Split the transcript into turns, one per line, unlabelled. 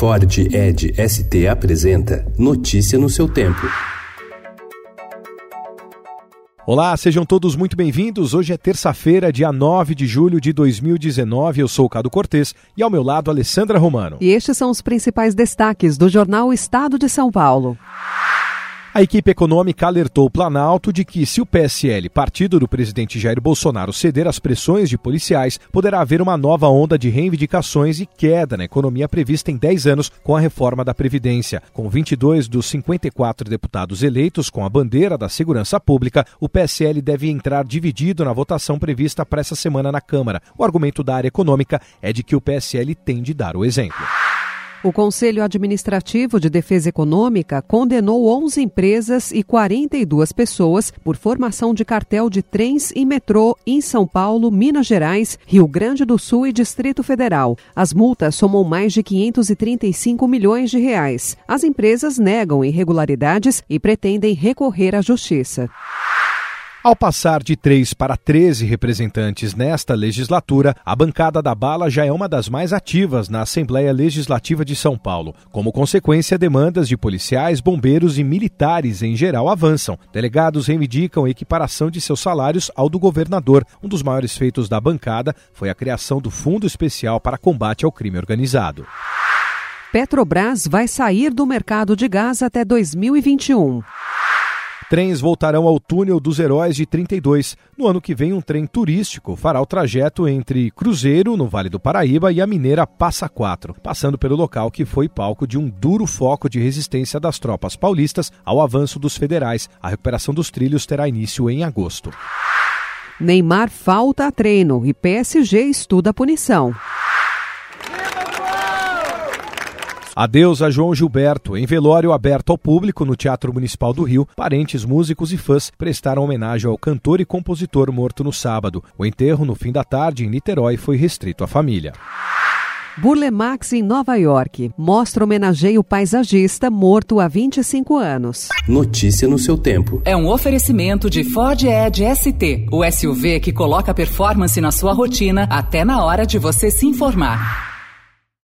Ford Ed ST apresenta Notícia no seu tempo.
Olá, sejam todos muito bem-vindos. Hoje é terça-feira, dia 9 de julho de 2019. Eu sou o Cado Cortês e ao meu lado, Alessandra Romano.
E estes são os principais destaques do jornal Estado de São Paulo.
A equipe econômica alertou o Planalto de que, se o PSL, partido do presidente Jair Bolsonaro, ceder às pressões de policiais, poderá haver uma nova onda de reivindicações e queda na economia prevista em 10 anos com a reforma da Previdência. Com 22 dos 54 deputados eleitos com a bandeira da segurança pública, o PSL deve entrar dividido na votação prevista para essa semana na Câmara. O argumento da área econômica é de que o PSL tem de dar o exemplo.
O Conselho Administrativo de Defesa Econômica condenou 11 empresas e 42 pessoas por formação de cartel de trens e metrô em São Paulo, Minas Gerais, Rio Grande do Sul e Distrito Federal. As multas somam mais de 535 milhões de reais. As empresas negam irregularidades e pretendem recorrer à justiça.
Ao passar de três para 13 representantes nesta legislatura, a bancada da bala já é uma das mais ativas na Assembleia Legislativa de São Paulo. Como consequência, demandas de policiais, bombeiros e militares em geral avançam. Delegados reivindicam equiparação de seus salários ao do governador. Um dos maiores feitos da bancada foi a criação do Fundo Especial para Combate ao Crime Organizado.
Petrobras vai sair do mercado de gás até 2021.
Trens voltarão ao túnel dos Heróis de 32. No ano que vem, um trem turístico fará o trajeto entre Cruzeiro, no Vale do Paraíba, e a mineira Passa Quatro, passando pelo local que foi palco de um duro foco de resistência das tropas paulistas ao avanço dos federais. A recuperação dos trilhos terá início em agosto.
Neymar falta a treino e PSG estuda a punição.
Adeus a João Gilberto. Em velório aberto ao público no Teatro Municipal do Rio, parentes, músicos e fãs prestaram homenagem ao cantor e compositor morto no sábado. O enterro, no fim da tarde, em Niterói, foi restrito à família.
Burle Marx em Nova York. Mostra homenageia o paisagista morto há 25 anos.
Notícia no seu tempo.
É um oferecimento de Ford Edge ST, o SUV que coloca performance na sua rotina até na hora de você se informar.